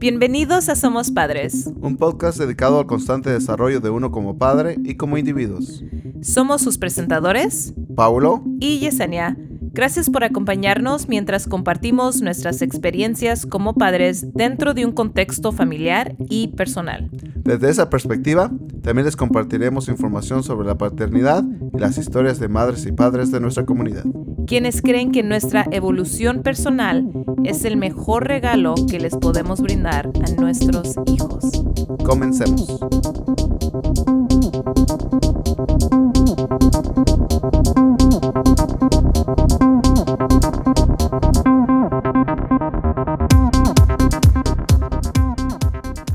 Bienvenidos a Somos Padres. Un podcast dedicado al constante desarrollo de uno como padre y como individuos. Somos sus presentadores, Paulo y Yesenia. Gracias por acompañarnos mientras compartimos nuestras experiencias como padres dentro de un contexto familiar y personal. Desde esa perspectiva, también les compartiremos información sobre la paternidad y las historias de madres y padres de nuestra comunidad. Quienes creen que nuestra evolución personal es el mejor regalo que les podemos brindar a nuestros hijos. Comencemos.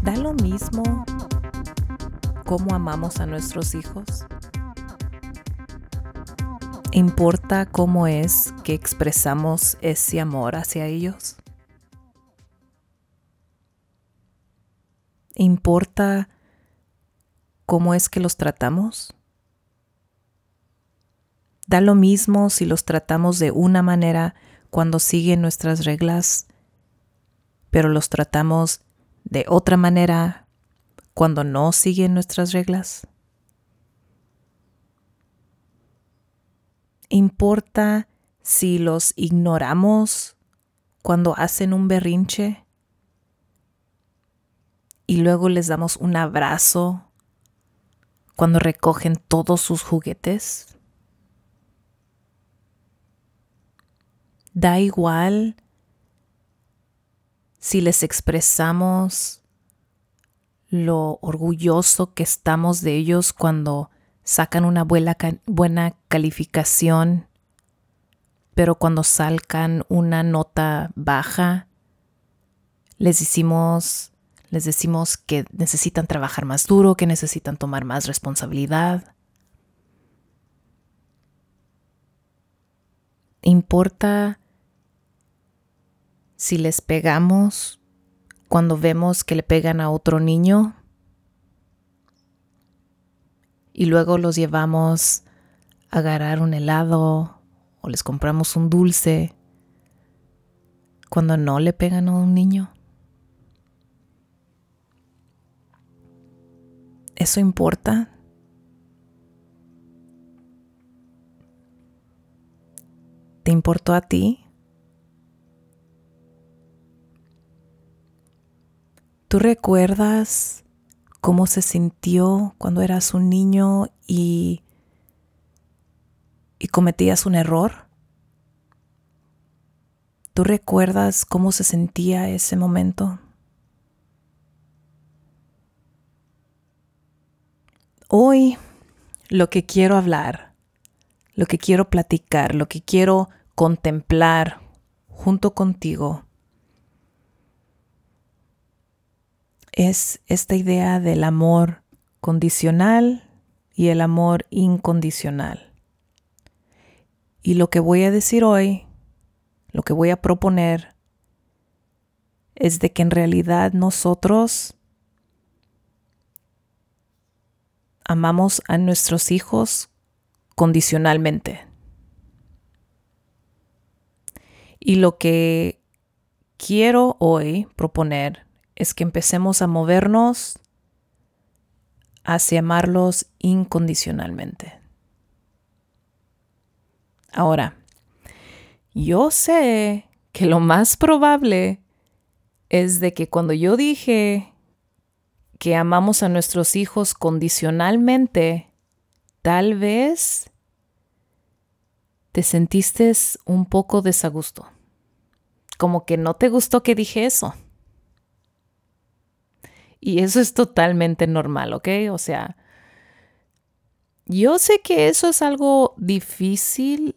¿Da lo mismo cómo amamos a nuestros hijos? ¿Importa cómo es que expresamos ese amor hacia ellos? ¿Importa cómo es que los tratamos? Da lo mismo si los tratamos de una manera cuando siguen nuestras reglas, pero los tratamos de otra manera cuando no siguen nuestras reglas. ¿Importa si los ignoramos cuando hacen un berrinche y luego les damos un abrazo cuando recogen todos sus juguetes? Da igual si les expresamos lo orgulloso que estamos de ellos cuando sacan una buena, buena calificación, pero cuando salgan una nota baja, les decimos, les decimos que necesitan trabajar más duro, que necesitan tomar más responsabilidad. Importa si les pegamos cuando vemos que le pegan a otro niño y luego los llevamos a agarrar un helado o les compramos un dulce cuando no le pegan a un niño. ¿Eso importa? ¿Te importó a ti? ¿Tú recuerdas cómo se sintió cuando eras un niño y, y cometías un error? ¿Tú recuerdas cómo se sentía ese momento? Hoy lo que quiero hablar, lo que quiero platicar, lo que quiero contemplar junto contigo es esta idea del amor condicional y el amor incondicional. Y lo que voy a decir hoy, lo que voy a proponer, es de que en realidad nosotros amamos a nuestros hijos condicionalmente. Y lo que quiero hoy proponer es que empecemos a movernos hacia amarlos incondicionalmente. Ahora, yo sé que lo más probable es de que cuando yo dije que amamos a nuestros hijos condicionalmente, tal vez te sentiste un poco desagusto. Como que no te gustó que dije eso. Y eso es totalmente normal, ¿ok? O sea, yo sé que eso es algo difícil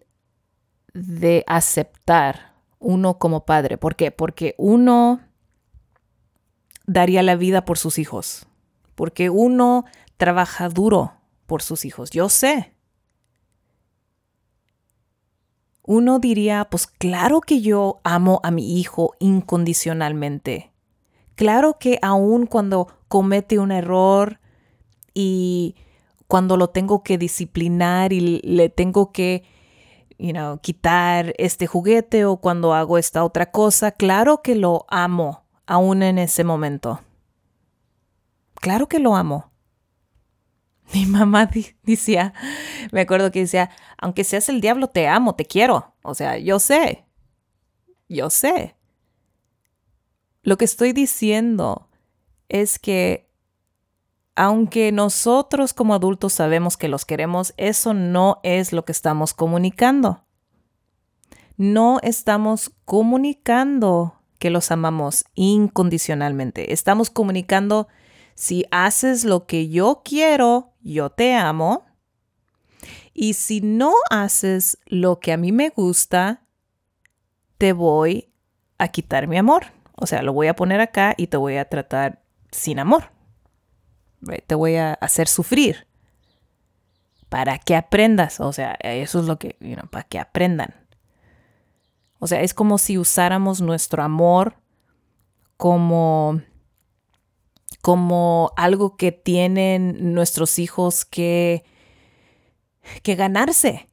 de aceptar uno como padre. ¿Por qué? Porque uno daría la vida por sus hijos. Porque uno trabaja duro por sus hijos. Yo sé. Uno diría, pues claro que yo amo a mi hijo incondicionalmente. Claro que aún cuando comete un error y cuando lo tengo que disciplinar y le tengo que, you know, quitar este juguete o cuando hago esta otra cosa, claro que lo amo aún en ese momento. Claro que lo amo. Mi mamá decía, me acuerdo que decía, aunque seas el diablo, te amo, te quiero. O sea, yo sé, yo sé. Lo que estoy diciendo es que aunque nosotros como adultos sabemos que los queremos, eso no es lo que estamos comunicando. No estamos comunicando que los amamos incondicionalmente. Estamos comunicando si haces lo que yo quiero, yo te amo. Y si no haces lo que a mí me gusta, te voy a quitar mi amor. O sea, lo voy a poner acá y te voy a tratar sin amor. Te voy a hacer sufrir. Para que aprendas. O sea, eso es lo que, para que aprendan. O sea, es como si usáramos nuestro amor como como algo que tienen nuestros hijos que, que ganarse.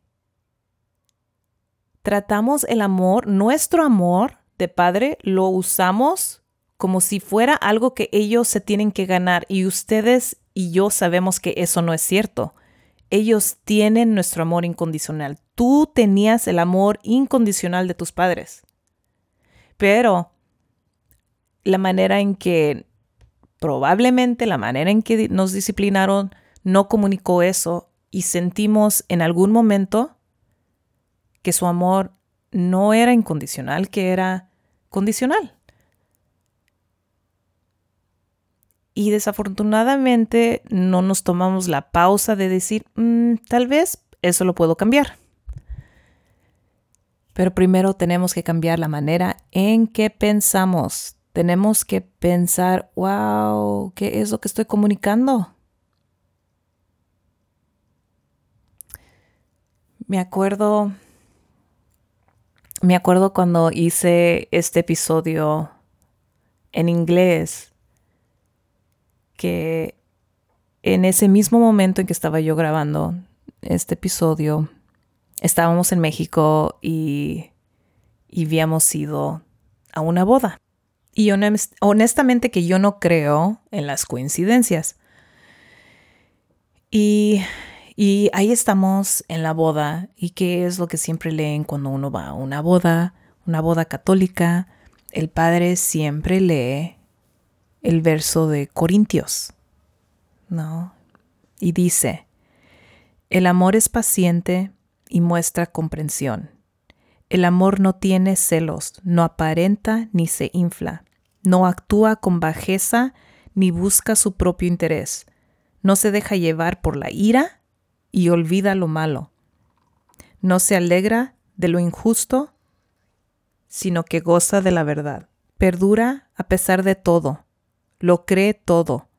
Tratamos el amor, nuestro amor de padre, lo usamos como si fuera algo que ellos se tienen que ganar y ustedes y yo sabemos que eso no es cierto. Ellos tienen nuestro amor incondicional. Tú tenías el amor incondicional de tus padres. Pero la manera en que probablemente la manera en que nos disciplinaron no comunicó eso y sentimos en algún momento que su amor no era incondicional, que era condicional. Y desafortunadamente no nos tomamos la pausa de decir, mm, tal vez eso lo puedo cambiar. Pero primero tenemos que cambiar la manera en que pensamos tenemos que pensar, wow, ¿qué es lo que estoy comunicando? Me acuerdo, me acuerdo cuando hice este episodio en inglés, que en ese mismo momento en que estaba yo grabando este episodio, estábamos en México y, y habíamos ido a una boda. Y honestamente que yo no creo en las coincidencias. Y, y ahí estamos en la boda. ¿Y qué es lo que siempre leen cuando uno va a una boda? Una boda católica. El padre siempre lee el verso de Corintios. ¿No? Y dice, el amor es paciente y muestra comprensión. El amor no tiene celos, no aparenta ni se infla, no actúa con bajeza ni busca su propio interés, no se deja llevar por la ira y olvida lo malo. No se alegra de lo injusto, sino que goza de la verdad. Perdura a pesar de todo, lo cree todo,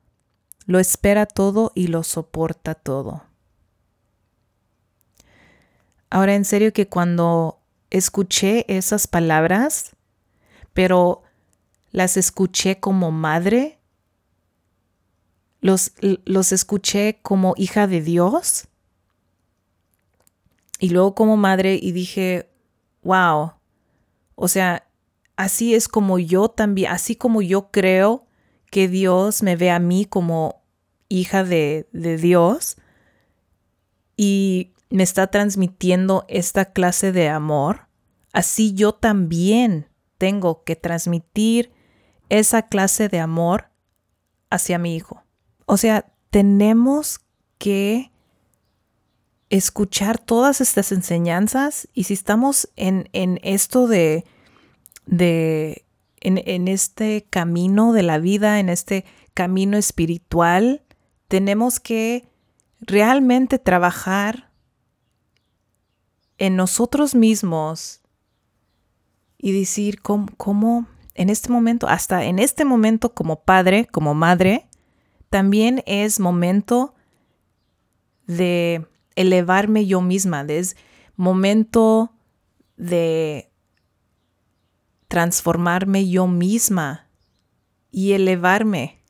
lo espera todo y lo soporta todo. Ahora en serio que cuando escuché esas palabras, pero las escuché como madre, los, los escuché como hija de Dios y luego como madre y dije, wow, o sea, así es como yo también, así como yo creo que Dios me ve a mí como hija de, de Dios y me está transmitiendo esta clase de amor, así yo también tengo que transmitir esa clase de amor hacia mi hijo. O sea, tenemos que escuchar todas estas enseñanzas y si estamos en, esto de, de en, en este camino de la vida, en este camino espiritual, tenemos que realmente trabajar en nosotros mismos y decir cómo, en este momento, hasta en este momento como padre, como madre, también es momento de elevarme yo misma, es momento de transformarme yo misma y elevarme.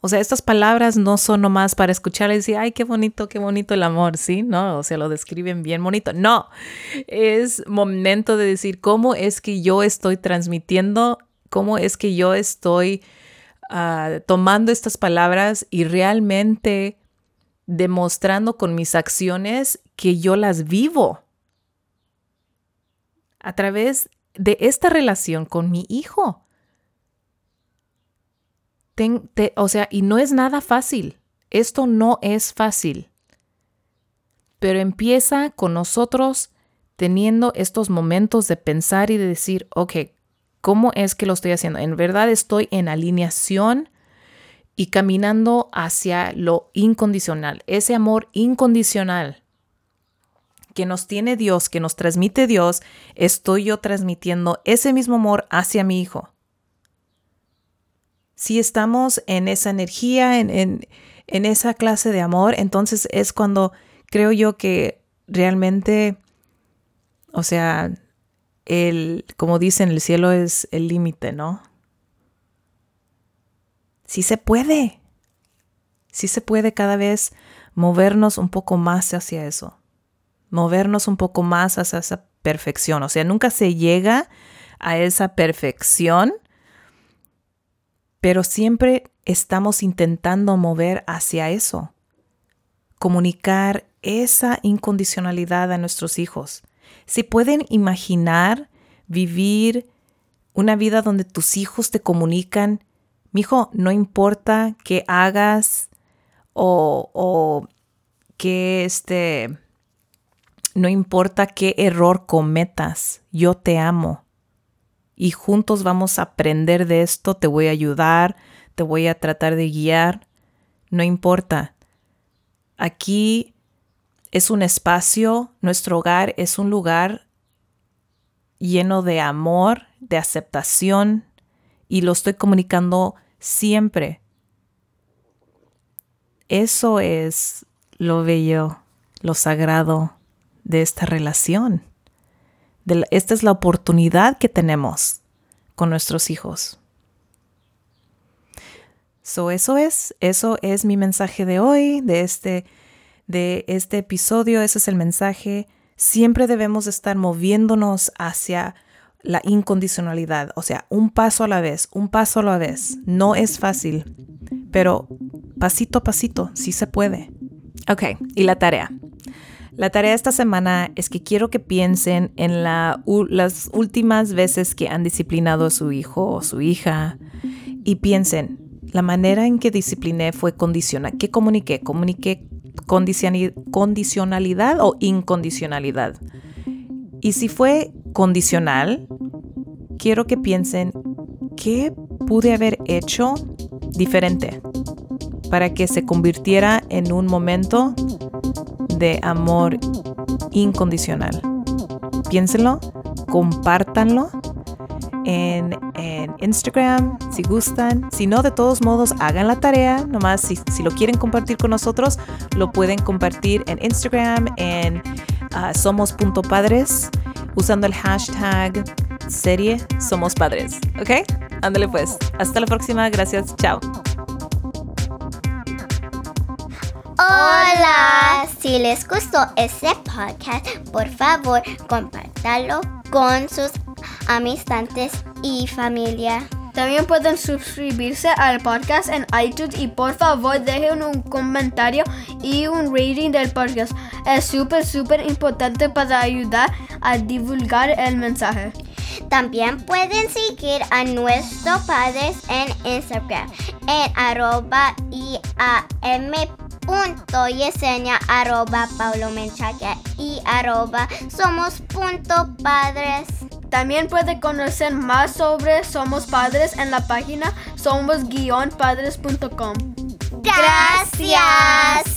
O sea, estas palabras no son nomás para escuchar y decir, ay, qué bonito, qué bonito el amor, ¿sí? No, o sea, lo describen bien bonito. No, es momento de decir cómo es que yo estoy transmitiendo, cómo es que yo estoy ah, tomando estas palabras y realmente demostrando con mis acciones que yo las vivo a través de esta relación con mi hijo o sea, y no es nada fácil. Esto no es fácil. Pero empieza con nosotros teniendo estos momentos de pensar y de decir, ok, ¿cómo es que lo estoy haciendo? En verdad estoy en alineación y caminando hacia lo incondicional, ese amor incondicional que nos tiene Dios, que nos transmite Dios, estoy yo transmitiendo ese mismo amor hacia mi hijo si estamos en esa energía, en, esa clase de amor, entonces es cuando creo yo que realmente, o sea, el, como dicen, el cielo es el límite, ¿no? Sí se puede. Sí se puede cada vez movernos un poco más hacia eso. Movernos un poco más hacia esa perfección. O sea, nunca se llega a esa perfección, pero siempre estamos intentando mover hacia eso, comunicar esa incondicionalidad a nuestros hijos. Si pueden imaginar vivir una vida donde tus hijos te comunican, mi hijo, no importa qué hagas o, o que este, no importa qué error cometas, yo te amo y juntos vamos a aprender de esto, te voy a ayudar, te voy a tratar de guiar, no importa. Aquí es un espacio, nuestro hogar es un lugar lleno de amor, de aceptación y lo estoy comunicando siempre. Eso es lo bello, lo sagrado de esta relación esta es la oportunidad que tenemos con nuestros hijos. So, eso es, eso es mi mensaje de hoy, de este, de este episodio. Ese es el mensaje. Siempre debemos estar moviéndonos hacia la incondicionalidad, o sea, un paso a la vez, un paso a la vez. No es fácil, pero pasito a pasito, sí se puede. Ok, y la tarea. La tarea esta semana es que quiero que piensen en las últimas veces que han disciplinado a su hijo o su hija y piensen, la manera en que discipliné fue condicional. ¿Qué comuniqué? ¿Comuniqué condicionalidad o incondicionalidad? Y si fue condicional, quiero que piensen, ¿qué pude haber hecho diferente para que se convirtiera en un momento de amor incondicional. Piénsenlo, compártanlo en, Instagram si gustan. Si no, de todos modos, hagan la tarea. Nomás si, si lo quieren compartir con nosotros, lo pueden compartir en Instagram, en uh, somos.padres, usando el hashtag serie Somos Padres. ¿Ok? Ándale pues. Hasta la próxima. Gracias. Chao. Hola, si les gustó este podcast, por favor, compártalo con sus amistades y familia. También pueden suscribirse al podcast en iTunes y por favor dejen un comentario y un rating del podcast. Es súper, súper importante para ayudar a divulgar el mensaje. También pueden seguir a nuestros padres en Instagram en arroba IAM punto Yesenia arroba Paulo y arroba somos punto padres. También puede conocer más sobre Somos Padres en la página somos-padres.com. Gracias.